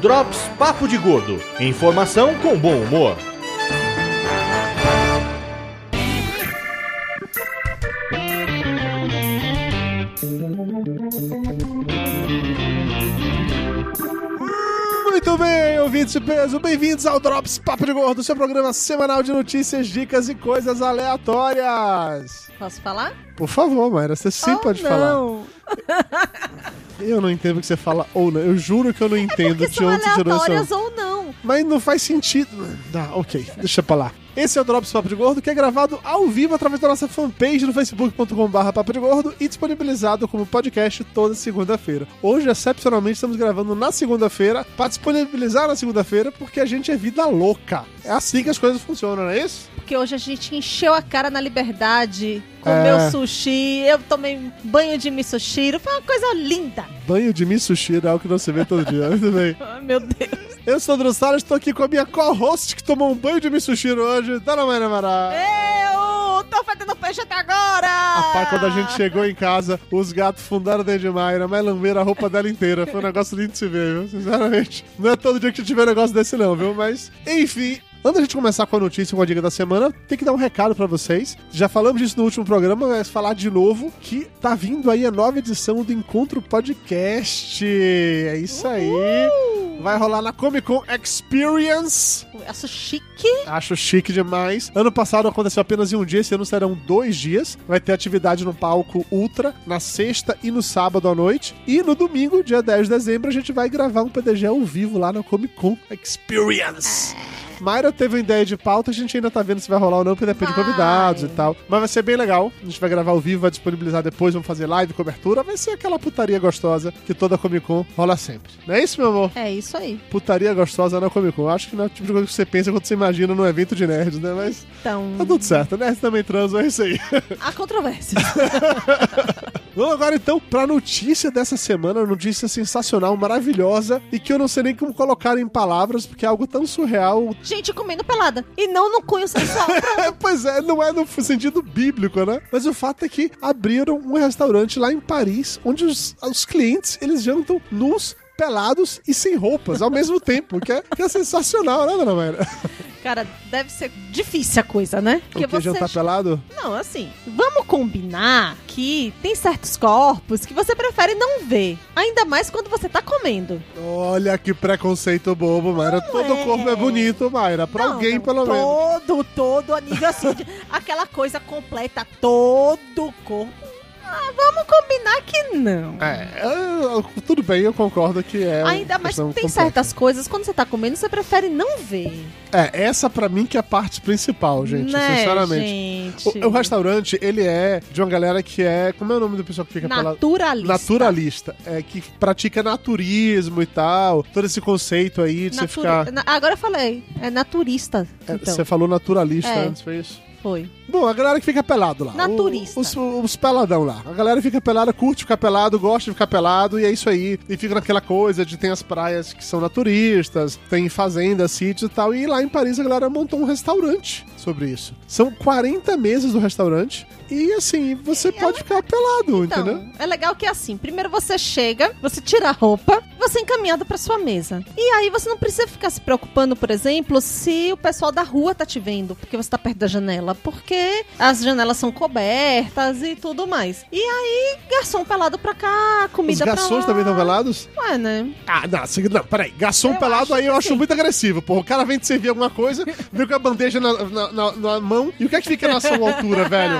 Drops Papo de Gordo. Informação com bom humor. Muito bem, ouvintes de peso, bem-vindos ao Drops Papo de Gordo, seu programa semanal de notícias, dicas e coisas aleatórias. Posso falar? Por favor, Mayra, você sim Oh, pode falar. Eu não entendo o que você fala ou não. Eu juro que eu não entendo Porque de são onde aleatórias ou não. Mas não faz sentido. Tá, ok, deixa pra lá. Esse é o Drops Papo de Gordo, que é gravado ao vivo através da nossa fanpage no facebook.com.br Papo de Gordo e disponibilizado como podcast toda segunda-feira. Hoje, excepcionalmente, estamos gravando na segunda-feira para disponibilizar na segunda-feira, porque a gente é vida louca. É assim que as coisas funcionam, não é isso? Porque hoje a gente encheu a cara na liberdade, comeu É. sushi, eu tomei banho de misoshiro, foi uma coisa linda. Banho de Mitsushi é algo que se vê todo dia. Muito bem. Ai, meu Deus. Eu sou o Salles, estou aqui com a minha co-host que tomou um banho de Mitsushi hoje, Dona Maria Mará. Eu tô fazendo peixe até agora. Rapaz, quando a gente chegou em casa, os gatos fundaram dentro de Mayra, mas lamberam a roupa dela inteira. Foi um negócio lindo de se ver, viu? Sinceramente. Não é todo dia que tiver um negócio desse, não, viu? Mas, enfim. Antes da gente começar com a notícia, com a dica da semana, tem que dar um recado pra vocês. Já falamos disso no último programa, mas falar de novo que tá vindo aí a nova edição do Encontro Podcast. É isso aí. Vai rolar na Comic Con Experience. Acho chique. Acho chique demais. Ano passado aconteceu apenas em um dia, esse ano serão dois dias. Vai ter atividade no palco Ultra na sexta e no sábado à noite. E no domingo, dia 10 de dezembro, a gente vai gravar um PDG ao vivo lá na Comic Con Experience. Mayra teve uma ideia de pauta, a gente ainda tá vendo se vai rolar ou não, porque depende de Vai. convidados e tal. Mas vai ser bem legal. A gente vai gravar ao vivo, vai disponibilizar depois, vamos fazer live, cobertura. Vai ser aquela putaria gostosa que toda Comic Con rola sempre. Não é isso, meu amor? É isso aí. putaria gostosa na Comic Con. Acho que não é o tipo de coisa que você pensa quando você imagina num evento de nerds, né? Mas Então, tá tudo certo. Nerds também transam, é isso aí. há controvérsia. Vamos agora então pra notícia dessa semana. Notícia sensacional, maravilhosa e que eu não sei nem como colocar em palavras, porque é algo tão surreal. gente comendo pelada. E não no cunho sensual. É, pois é, não é no sentido bíblico, né? Mas o fato é que abriram um restaurante lá em Paris, onde os, os clientes eles jantam nus, pelados e sem roupas ao mesmo tempo, que é, que é sensacional, né, dona Mayra? Cara, deve ser difícil a coisa, né? O que, jantar pelado? Não, assim, vamos combinar que tem certos corpos que você prefere não ver. Ainda mais quando você tá comendo. Olha que preconceito bobo, Mayra. Todo é. corpo é bonito, Mayra. Pra Não, alguém, não, pelo menos. Todo, todo a nível assim, de, aquela coisa completa, todo corpo. Ah, vamos combinar que não. É, eu- tudo bem, eu concordo que é. Ainda mais tem complexa. certas coisas, quando você tá comendo, você prefere não ver. É, essa pra mim que é a parte principal, gente, né, sinceramente. gente? O, o restaurante, ele é de uma galera que é. Como é o nome do pessoal que fica pela. Naturalista. Naturalista. É, que pratica naturismo e tal. Todo esse conceito aí de você ficar. Agora eu falei, é naturista. é, então, Você falou naturalista É. antes, foi isso? Foi. Bom, a galera que fica pelado lá. Naturista. Os, os peladão lá. A galera fica pelada, curte ficar pelado, gosta de ficar pelado, e é isso aí. E fica naquela coisa de tem as praias que são naturistas, tem fazendas, sítios e tal. E lá em Paris a galera montou um restaurante sobre isso. São 40 mesas do restaurante. E assim, você pode ficar pelado, Então, entendeu? é legal que é assim, primeiro você chega, você tira a roupa, você encaminhado pra sua mesa. E aí você não precisa ficar se preocupando, por exemplo, se o pessoal da rua tá te vendo, porque você tá perto da janela, porque as janelas são cobertas e tudo mais. E aí, garçom pelado pra cá, Os comida pra lá. garçons também estão pelados? Ué, né? Ah, não, não, peraí. Garçom Eu pelado aí eu que acho sim. muito agressivo, porra. O cara vem te servir alguma coisa, vem com a bandeja na, na, na- na mão, e o que é que fica na sua altura, velho?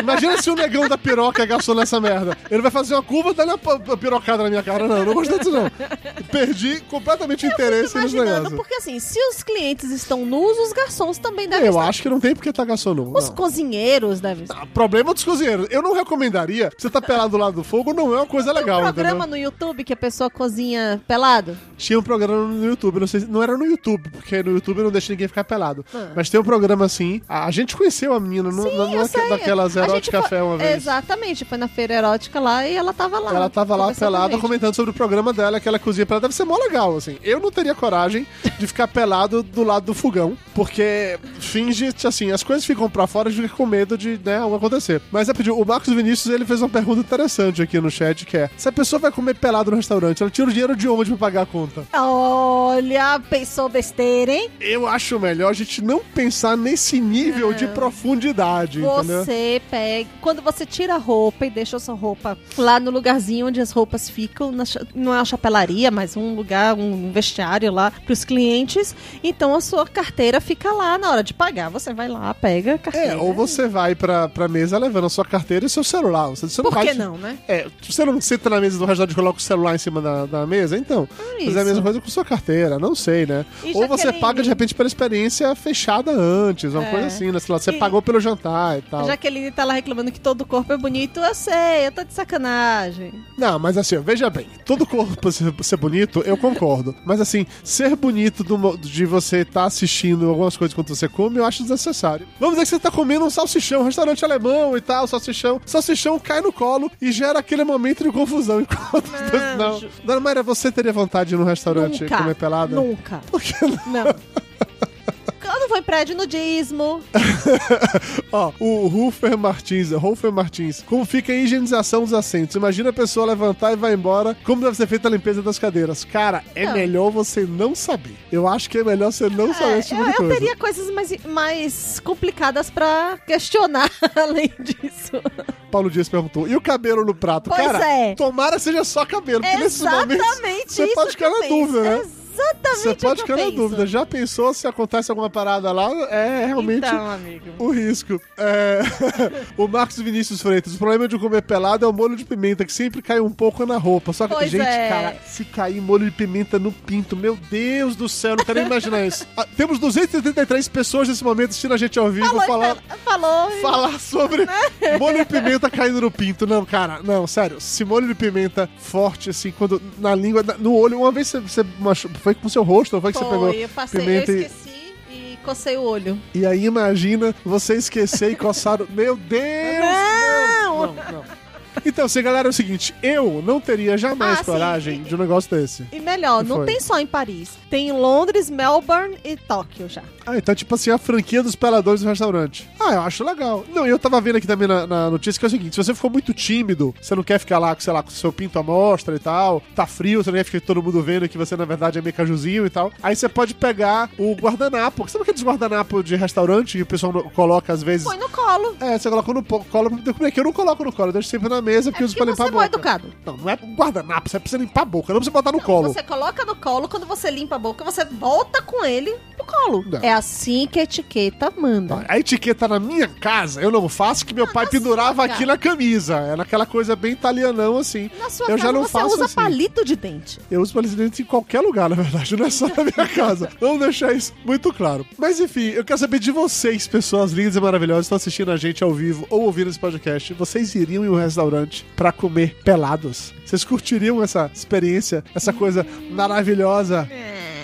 Imagina se o negão da piroca é garçom nessa merda. Ele vai fazer uma curva dando a pi- a pirocada na minha cara. Não, não gostei disso, não. Perdi completamente o interesse nos negócios. porque assim, se os clientes estão nus, os garçons também devem Eu estar. acho que não tem porque tá garçom, não. Os não. cozinheiros devem estar. Ah, Problema dos cozinheiros. Eu não recomendaria. Você tá pelado do lado do fogo, não é uma coisa legal, Tem um programa entendeu? no YouTube que a pessoa cozinha pelado? Tinha um programa no YouTube, não sei se, não era no YouTube, porque no YouTube não deixa ninguém ficar pelado. Ah. Mas tem um programa assim. A, a gente conheceu a menina no, Sim, na, daquelas A Erotic gente Café uma vez. Exatamente, foi na feira erótica lá e ela tava lá. Ela tava lá pelada comentando sobre o programa dela, que ela cozinha pelada. Deve ser mó legal, assim. Eu não teria coragem de ficar pelado do lado do fogão, porque finge, assim, as coisas ficam pra fora e fica com medo de, né, algo acontecer. Mas é pedir, o Marcos Vinícius, ele fez uma pergunta interessante aqui no chat, que é, se a pessoa vai comer pelado no restaurante, ela tira o dinheiro de onde pra pagar a conta? Pergunta. Olha, pensou besteira, hein? Eu acho melhor a gente não pensar nesse nível de profundidade, entendeu? Você pega. Quando você tira a roupa e deixa a sua roupa lá no lugarzinho onde as roupas ficam, na não é uma chapelaria, mas um lugar, um vestiário lá pros clientes. Então a sua carteira fica lá na hora de pagar. Você vai lá, pega a carteira. É, ou você vai pra, pra mesa levando a sua carteira e seu celular. Você, você não Por que vai- não, né? É, você não senta na mesa do restaurante e coloca o celular em cima da, da mesa, então. É Fazer a isso. mesma coisa com sua carteira, não sei, né? E Ou você Jaqueline? paga de repente pela experiência fechada antes, uma É. coisa assim, né? Sei lá, você E- pagou pelo jantar e tal. A Jaqueline tá lá reclamando que todo corpo é bonito. Eu sei, eu tô de sacanagem. Não, mas assim, veja bem, todo corpo ser, bonito, eu concordo. Mas assim, ser bonito do de você estar assistindo algumas coisas enquanto você come, eu acho desnecessário. Vamos dizer que você tá comendo um salsichão, um restaurante alemão e tal, salsichão. Salsichão cai no colo e gera aquele momento de confusão. Enquanto Não, não. Ju- Dona Mayra, você teria vontade de ir num restaurante Nunca. comer pelada? Nunca. Por que não? Não. Eu não vou em prédio nudismo. Ó, o Rufer Martins, Rufer Martins, como fica a higienização dos assentos? Imagina a pessoa levantar e vai embora, como deve ser feita a limpeza das cadeiras? Cara, é Não. melhor você não saber. Eu acho que é melhor você não saber É, esse tipo eu, de eu coisa. teria coisas mais, mais complicadas pra questionar além disso. Paulo Dias perguntou. E o cabelo no prato? Pois Cara, é. tomara seja só cabelo, porque momentos Exatamente você isso pode ficar que eu na penso. dúvida, né? Exatamente Você pode ficar na dúvida. Já pensou se acontece alguma parada lá? É realmente Então, amigo. o risco. É... o Marcos Vinícius Freitas. O problema de comer pelado é o molho de pimenta, que sempre cai um pouco na roupa. Só que, Pois gente, é. cara, se cair molho de pimenta no pinto, meu Deus do céu, não quero nem imaginar isso. Ah, temos 283 pessoas nesse momento assistindo a gente ao vivo Falou, falar. então, falou. Falar sobre molho de pimenta caindo no pinto. Não, cara, não, sério. Se molho de pimenta forte, assim, quando na língua, no olho, uma vez você, você machu- foi com o seu rosto, ou foi que você pegou Foi, eu passei, eu pimenta e, esqueci e cocei o olho. e aí imagina você esquecer e coçar o... Meu Deus! Não! Não, não. Então, assim, galera, é o seguinte, eu não teria jamais Ah, sim. coragem de um negócio desse. E melhor, Que não foi? tem só em Paris. Tem em Londres, Melbourne e Tóquio já. Ah, então, tipo assim, a franquia dos peladores do restaurante. Ah, eu acho legal. Não, e eu tava vendo aqui também na, na notícia que é o seguinte: se você for muito tímido, você não quer ficar lá, sei lá, com o seu pinto à mostra e tal, tá frio, você não quer ficar todo mundo vendo que você, na verdade, é meio cajuzinho e tal. Aí você pode pegar o guardanapo. Sabe aqueles guardanapo de restaurante que o pessoal coloca às vezes? Põe no colo. É, você coloca no colo pra comer, que eu não coloco no colo, eu deixo sempre na mesa porque eu uso pra limpar você a é mal boca. educado. Não, não é guardanapo, você precisa limpar a boca, não precisa botar no colo. Você coloca no colo, quando você limpa a boca, você volta com ele pro colo. Não. É assim que a etiqueta manda. A etiqueta na minha casa eu não faço, que meu pai na pendurava sua aqui na camisa. É naquela coisa bem italianão assim. Na sua eu casa já não você faço usa assim. palito de dente. Eu uso palito em qualquer lugar, na verdade, não é só na minha casa. Vamos deixar isso muito claro. Mas enfim, eu quero saber de vocês, pessoas lindas e maravilhosas que estão assistindo a gente ao vivo ou ouvindo esse podcast. Vocês iriam em um restaurante pra comer pelados? Vocês curtiriam essa experiência, essa coisa maravilhosa? Pera,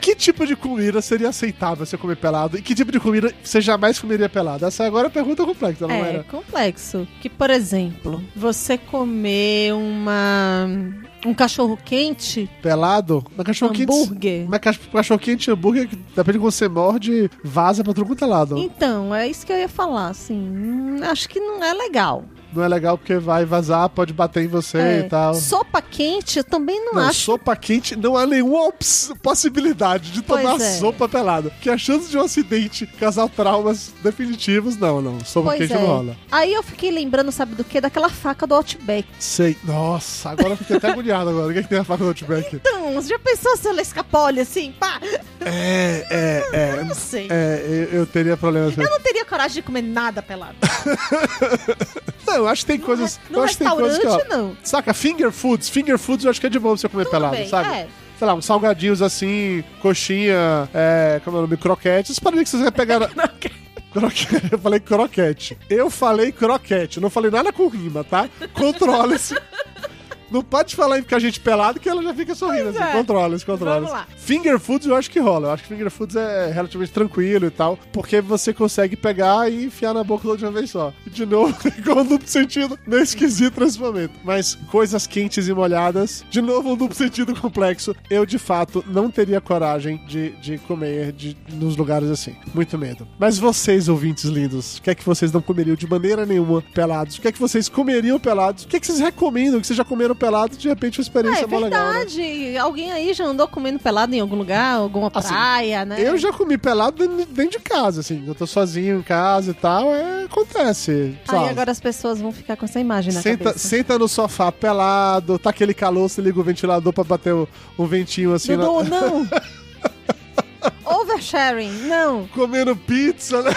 Que tipo de comida seria aceitável você comer pelado? E que tipo de comida você jamais comeria pelado? Essa agora é a pergunta complexa, não É era? complexo. Que, por exemplo, você comer uma um cachorro quente, Pelado? Mas cachorro quente. hambúrguer. Mas cach- cachorro quente e hambúrguer, depende de como você morde, vaza pra tudo quanto é lado. Então, é isso que eu ia falar, assim. hum, Acho que não é legal. Não é legal porque vai vazar, pode bater em você É. e tal. Sopa quente, eu também não, Não, acho. sopa quente não há nenhuma possibilidade de Pois tomar é. sopa pelada. Que a chance de um acidente causar traumas definitivos, não, não. Sopa Pois quente é. não rola. Aí eu fiquei lembrando, sabe do que? Daquela faca do Outback. Sei. Nossa, agora eu fiquei até agoniado agora. O que, é que tem a faca do Outback? Então, você já pensou se ela escapole assim, pá? É, é, é. Não sei. É, eu, eu teria problemas Eu não teria coragem de comer nada pelado. Não, eu acho que tem coisas. No eu acho que tem coisas que, ó, não. Saca, finger foods. Finger foods eu acho que é de boa você comer Tudo pelado, bem, sabe? é. Sei lá, uns salgadinhos assim, coxinha, é, como é o nome? Croquete. Essas paradas que você vai pegar. na- Croquete. Eu falei croquete. Eu falei croquete. Não falei nada com rima, tá? Controla-se. Não pode falar em ficar gente pelado que ela já fica sorrindo, assim. é. Controla-se, controla-se. Vamos lá. Finger foods eu acho que rola. Eu acho que finger foods é relativamente tranquilo e tal. Porque você consegue pegar e enfiar na boca de uma vez só. De novo, igual um duplo sentido. Meio esquisito nesse momento. Mas coisas quentes e molhadas. De novo, um duplo sentido complexo. Eu, de fato, não teria coragem de, de comer de, nos lugares assim. Muito medo. Mas vocês, ouvintes lindos, o que é que vocês não comeriam de maneira nenhuma pelados? O que é que vocês comeriam pelados? O que é que vocês recomendam que vocês já comeram pelado, de repente uma Ah, experiência é mó legal. né? verdade. Alguém aí já andou comendo pelado em algum lugar, alguma Assim, praia, né? Eu já comi pelado dentro de casa, assim. Eu tô sozinho em casa e tal, é, acontece. Aí agora as pessoas vão ficar com essa imagem na Senta, cabeça. senta no sofá pelado, tá aquele calor, você liga o ventilador pra bater o, um ventinho assim. Dudu, na- não! Oversharing, não! Comendo pizza, né?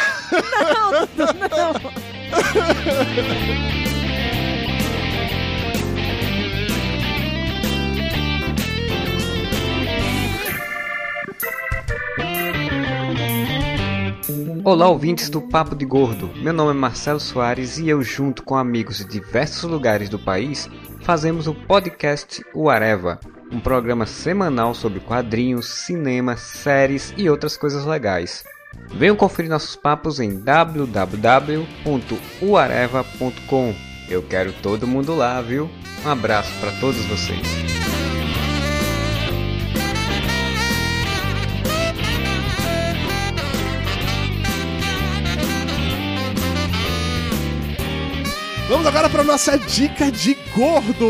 Não, Dudu, não! Olá, ouvintes do Papo de Gordo. Meu nome é Marcelo Soares e eu, junto com amigos de diversos lugares do país, fazemos o podcast O Areva, um programa semanal sobre quadrinhos, cinema, séries e outras coisas legais. Venham conferir nossos papos em www.uareva.com. Eu quero todo mundo lá, viu? Um abraço para todos vocês. Vamos agora pra nossa dica de gordo.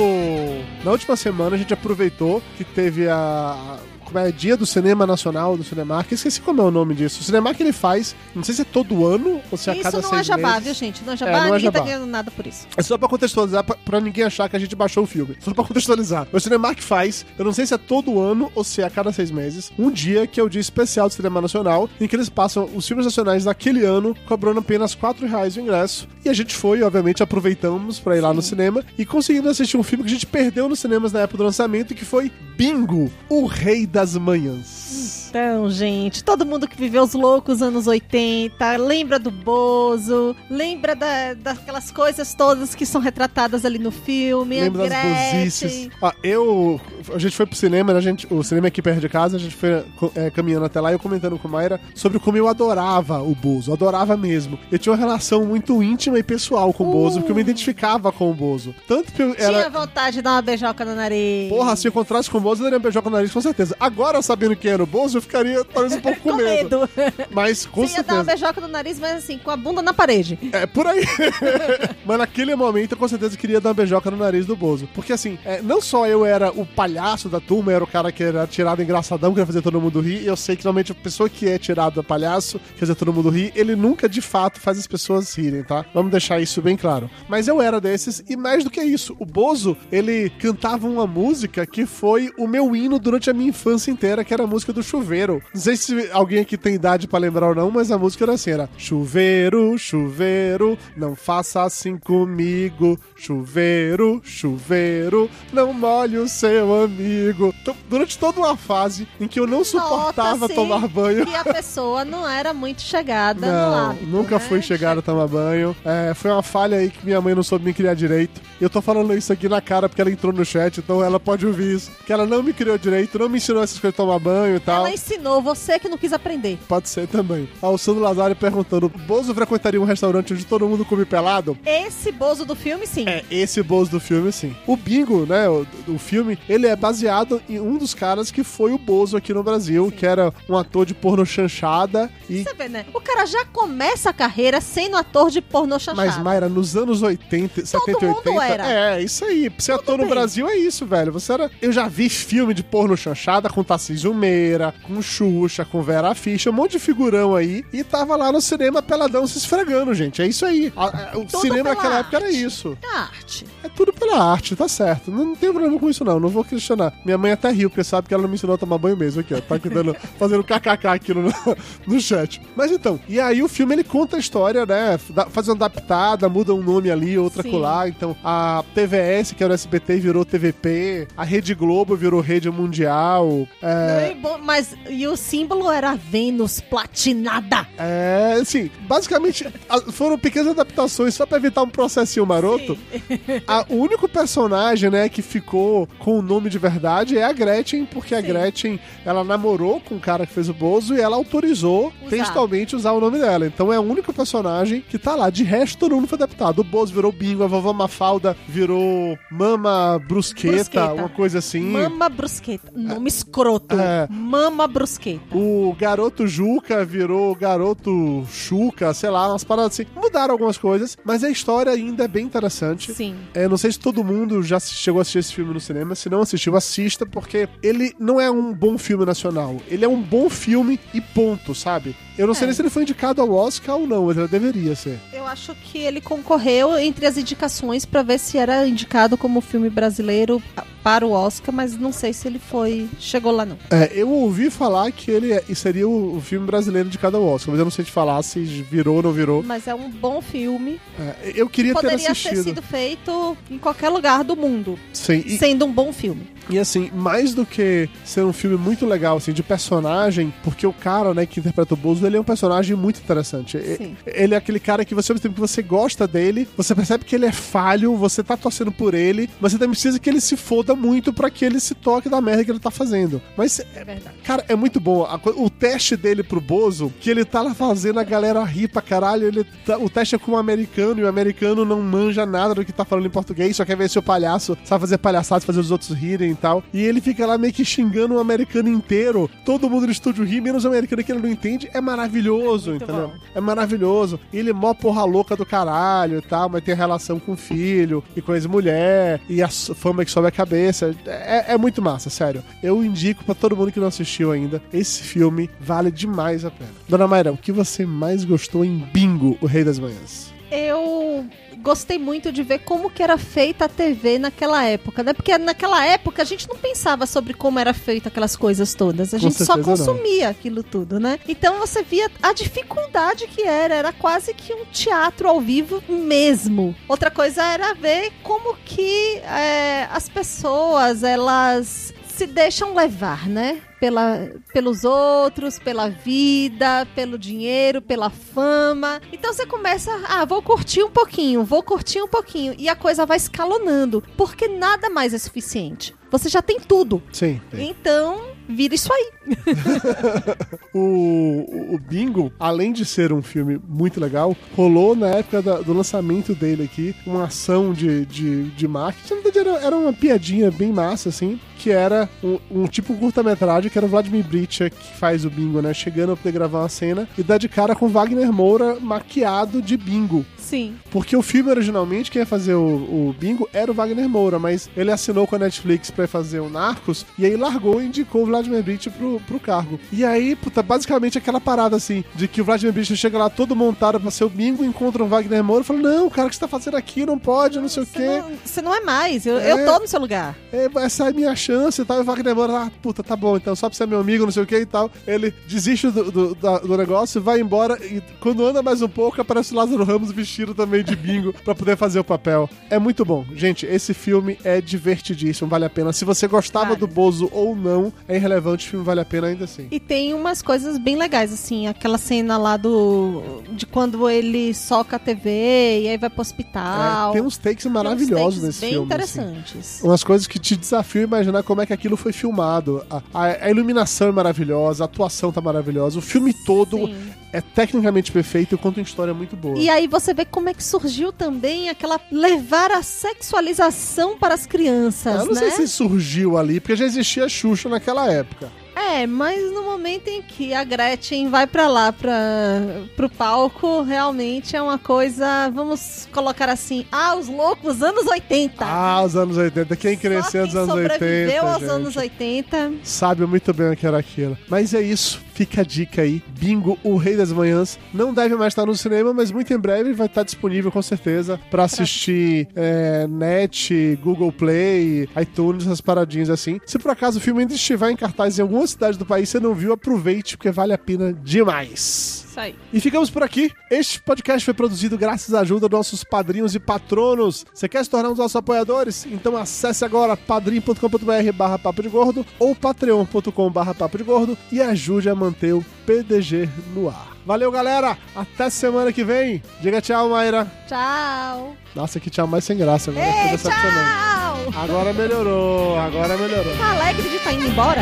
Na última semana a gente aproveitou que teve a. Como é? Dia do Cinema Nacional do Cinemark. Esqueci como é o nome disso. O Cinemark ele faz, não sei se é todo ano ou se é a Isso cada não seis é jabá, meses. viu, gente? Não é É, jabá, não é ninguém jabá. tá ganhando nada por isso. É só pra contextualizar, pra, pra ninguém achar que a gente baixou o filme. Só pra contextualizar. O Cinemark faz, eu não sei se é todo ano ou se é a cada seis meses, um dia que é o dia especial do cinema nacional, em que eles passam os filmes nacionais daquele ano, cobrando apenas 4 reais o ingresso. E a gente foi, obviamente, aproveitamos pra ir lá no cinema e conseguimos assistir um filme que a gente perdeu nos cinemas na época do lançamento, que foi Bingo, o Rei das Manhãs. Então, gente, todo mundo que viveu os loucos anos 80, lembra do Bozo, lembra da, daquelas coisas todas que são retratadas ali no filme. Lembra das bozices. Ó, eu. A gente foi pro cinema, né, a gente, o cinema é aqui perto de casa, a gente foi é, caminhando até lá e eu comentando com a Mayra sobre como eu adorava o Bozo. Adorava mesmo. Eu tinha uma relação muito íntima e pessoal com o Bozo, porque eu me identificava com o Bozo. Tanto que eu Tinha era. vontade de dar uma beijoca no nariz. Porra, se eu encontrasse com o Bozo, eu daria um beijoca no nariz, com certeza. Agora, sabendo quem era o Bozo, eu ficaria talvez um pouco com, com medo. medo. Mas com Você ia dar uma certeza. beijoca no nariz, mas assim, com a bunda na parede. É, por aí. Mas naquele momento eu com certeza queria dar uma beijoca no nariz do Bozo. Porque assim, é, não só eu era o palhaço da turma, era o cara que era tirado engraçadão, que ia fazer todo mundo rir. E eu sei que normalmente a pessoa que é tirada palhaço, que fazer todo mundo rir, ele nunca de fato faz as pessoas rirem, tá? Vamos deixar isso bem claro. Mas eu era desses, e mais do que isso, o Bozo, ele cantava uma música que foi o meu hino durante a minha infância inteira, que era a música do chuveiro. Não sei se alguém aqui tem idade pra lembrar ou não, mas a música era assim, era Chuveiro, chuveiro, não faça assim comigo. Chuveiro, chuveiro, não molhe o seu amigo. Então, durante toda uma fase em que eu não suportava Nota-se tomar banho. E a pessoa não era muito chegada no Não, hábito, nunca né? fui chegar a tomar banho. É, foi uma falha aí que minha mãe não soube me criar direito. E eu tô falando isso aqui na cara porque ela entrou no chat, então ela pode ouvir isso. Que ela não me criou direito, não me ensinou essas coisas de tomar banho e tal. Ela ensinou, você que não quis aprender. Pode ser também. Ah, o Sandro Lazari perguntando: Bozo frequentaria um restaurante onde todo mundo come pelado? Esse bozo do filme, sim. É, esse Bozo do filme, sim. O Bingo, né, o, o filme, ele é baseado em um dos caras que foi o Bozo aqui no Brasil, que era um ator de porno chanchada e Você vê, né? O cara já começa a carreira sendo ator de pornô chanchada. Mas, Mayra, nos anos 80, 70 e mundo 80. era. É, isso aí. Pra ser ator no. Brasil é isso, velho. Você era. Eu já vi filme de porno chanchada com Tarcísio Meira, com Xuxa, com Vera Fischer, um monte de figurão aí. E tava lá no cinema peladão se esfregando, gente. É isso aí. A- a- o cinema naquela época era isso. É arte. É tudo pela arte, tá certo. Não, não tem problema com isso, não. Não vou questionar. Minha mãe até riu, porque sabe que ela não me ensinou a tomar banho mesmo aqui, ó. Tá aqui dando, fazendo kkk aqui no, no chat. Mas então, e aí o filme ele conta a história, né? Faz uma adaptada, muda um nome ali, outra Sim. colar. Então, a TVS, que era o SBT, virou TVP. A Rede Globo virou Rede Mundial. É, E bom, Mas e o símbolo era Vênus platinada. É, assim, basicamente foram pequenas adaptações só pra evitar um processinho maroto. A- o único personagem, né, que ficou com o nome de verdade é a Gretchen, porque a Sim. Gretchen, ela namorou com o cara que fez o Bozo e ela autorizou Usar. textualmente usar o nome dela. Então é o único personagem que tá lá. De resto, todo mundo foi adaptado. O Bozo virou Bingo, a vovó Mafalda virou Mama Brusqueta, Brusqueta. uma coisa assim. Mama Brusqueta. Nome escroto. É. Mama uma brusqueta. O garoto Juca virou garoto Chuca, sei lá, umas paradas assim. Mudaram algumas coisas, mas a história ainda é bem interessante. Sim. É, não sei se todo mundo já chegou a assistir esse filme no cinema. Se não assistiu, assista, porque ele não é um bom filme nacional. Ele é um bom filme e ponto, sabe? Eu não sei É. nem se ele foi indicado ao Oscar ou não, mas ele deveria ser. Eu acho que ele concorreu entre as indicações pra ver se era indicado como filme brasileiro para o Oscar, mas não sei se ele foi. Chegou lá não. É, eu ouvi falar que ele é- seria o, filme brasileiro indicado ao Oscar, mas eu não sei te falar se virou ou não virou. Mas é um bom filme. É, eu queria ter Poderia ter assistido. sido feito em qualquer lugar do mundo, Sim, e, sendo um bom filme. E assim, mais do que ser um filme muito legal, assim, de personagem, porque o cara, né, que interpreta o Bozo, ele é um personagem muito interessante. Sim. Ele é aquele cara que você, ao mesmo tempo que você gosta dele, você percebe que ele é falho, você tá torcendo por ele, mas você também precisa que ele se foda muito pra que ele se toque da merda que ele tá fazendo. Mas, É verdade. cara, é muito bom. O teste dele pro Bozo, que ele tá lá fazendo a galera rir pra caralho, ele tá- o teste é com um americano, e o americano não manja nada do que tá falando em português, só quer ver se o palhaço sabe fazer palhaçadas, fazer os outros rirem tal. E ele fica lá meio que xingando o americano inteiro. Todo mundo no estúdio ri, menos o americano que ele não entende. É maravilhoso, entendeu? bom. É maravilhoso. Ele é mó porra louca do caralho e tal, mas tem relação com o filho e com a ex-mulher e a fama que sobe a cabeça. É, é muito massa, sério. Eu indico pra todo mundo que não assistiu ainda. Esse filme vale demais a pena. Dona Mayra, o que você mais gostou em Bingo, o Rei das Manhãs? Eu gostei muito de ver como que era feita a TV naquela época, né? Porque naquela época a gente não pensava sobre como era feita aquelas coisas todas. A Com gente só certeza não. consumia aquilo tudo, né? Então você via a dificuldade que era, era quase que um teatro ao vivo mesmo. Outra coisa era ver como que é, as pessoas, elas se deixam levar, né? Pela, pelos outros, pela vida, pelo dinheiro, pela fama. Então você começa, ah, vou curtir um pouquinho, vou curtir um pouquinho. E a coisa vai escalonando, porque nada mais é suficiente. Você já tem tudo. Sim. Então, vira isso aí. O, o- Bingo, além de ser um filme muito legal, rolou na época da- do lançamento dele aqui uma ação de, de, de marketing. Na verdade, era, era uma piadinha bem massa, assim, que era um, um tipo curta-metragem, que era o Vladimir Bricha, que faz o Bingo, né? Chegando a poder gravar uma cena e dá de cara com Wagner Moura maquiado de Bingo. Sim. Porque o filme originalmente, quem ia fazer o, o Bingo era o Wagner Moura, mas ele assinou com a Netflix pra fazer o Narcos e aí largou e indicou o Vladimir Brich pro, pro cargo. E aí, puta, basicamente aquela parada assim, de que o Vladimir Brich chega lá todo montado pra ser o Bingo, encontra um Wagner Moura e fala: Não, cara, o que você tá fazendo aqui? Não pode, não sei o Você quê. não, você não é mais, eu, É. eu tô no seu lugar. É, essa é a minha chance e tal. E o Wagner Moura, ah, puta, tá bom, então só pra ser meu amigo, não sei o que e tal. Ele desiste do, do, do negócio, vai embora e quando anda mais um pouco, aparece o Lázaro Ramos vestido também de bingo pra poder fazer o papel. É muito bom. Gente, esse filme é divertidíssimo, vale a pena. Se você gostava Vale. do Bozo ou não, é irrelevante, o filme vale a pena ainda assim. E tem umas coisas bem legais, assim, aquela cena lá do. de quando ele soca a TV e aí vai pro hospital. É, tem uns takes Tem uns maravilhosos takes nesse bem filme. assim. interessantes. Umas coisas que te desafiam a imaginar como é que aquilo foi filmado. A, a- a iluminação é maravilhosa, a atuação tá maravilhosa, o filme todo Sim. é tecnicamente perfeito e conta uma história muito boa. E aí você vê como é que surgiu também aquela levar a sexualização para as crianças, Eu não né? sei se surgiu ali, porque já existia Xuxa naquela época. É, mas no momento em que a Gretchen vai pra lá, pra, pro palco, realmente é uma coisa, vamos colocar assim, ah, os loucos anos 80. Ah, os anos 80. Quem cresceu nos anos quem 80. sobreviveu aos gente, anos 80. Sabe muito bem o que era aquilo. Mas é isso. Fica a dica aí. Bingo, o Rei das Manhãs. Não deve mais estar no cinema, mas muito em breve vai estar disponível com certeza pra assistir é, Net, Google Play, iTunes, essas paradinhas assim. Se por acaso o filme ainda estiver em cartaz em alguma cidade do país e você não viu, aproveite, porque vale a pena demais. Isso aí. E ficamos por aqui. Este podcast foi produzido graças à ajuda dos nossos padrinhos e patronos. Você quer se tornar um dos nossos apoiadores? Então acesse agora padrim.com.br barra papo de gordo ou patreon.com barra papo de gordo e ajude a manter o PDG no ar. Valeu, galera! Até semana que vem. Diga tchau, Mayra. Tchau. Nossa, que tchau mais sem graça. Agora Ei, tchau. Agora melhorou, agora melhorou. Tá alegre de estar indo embora?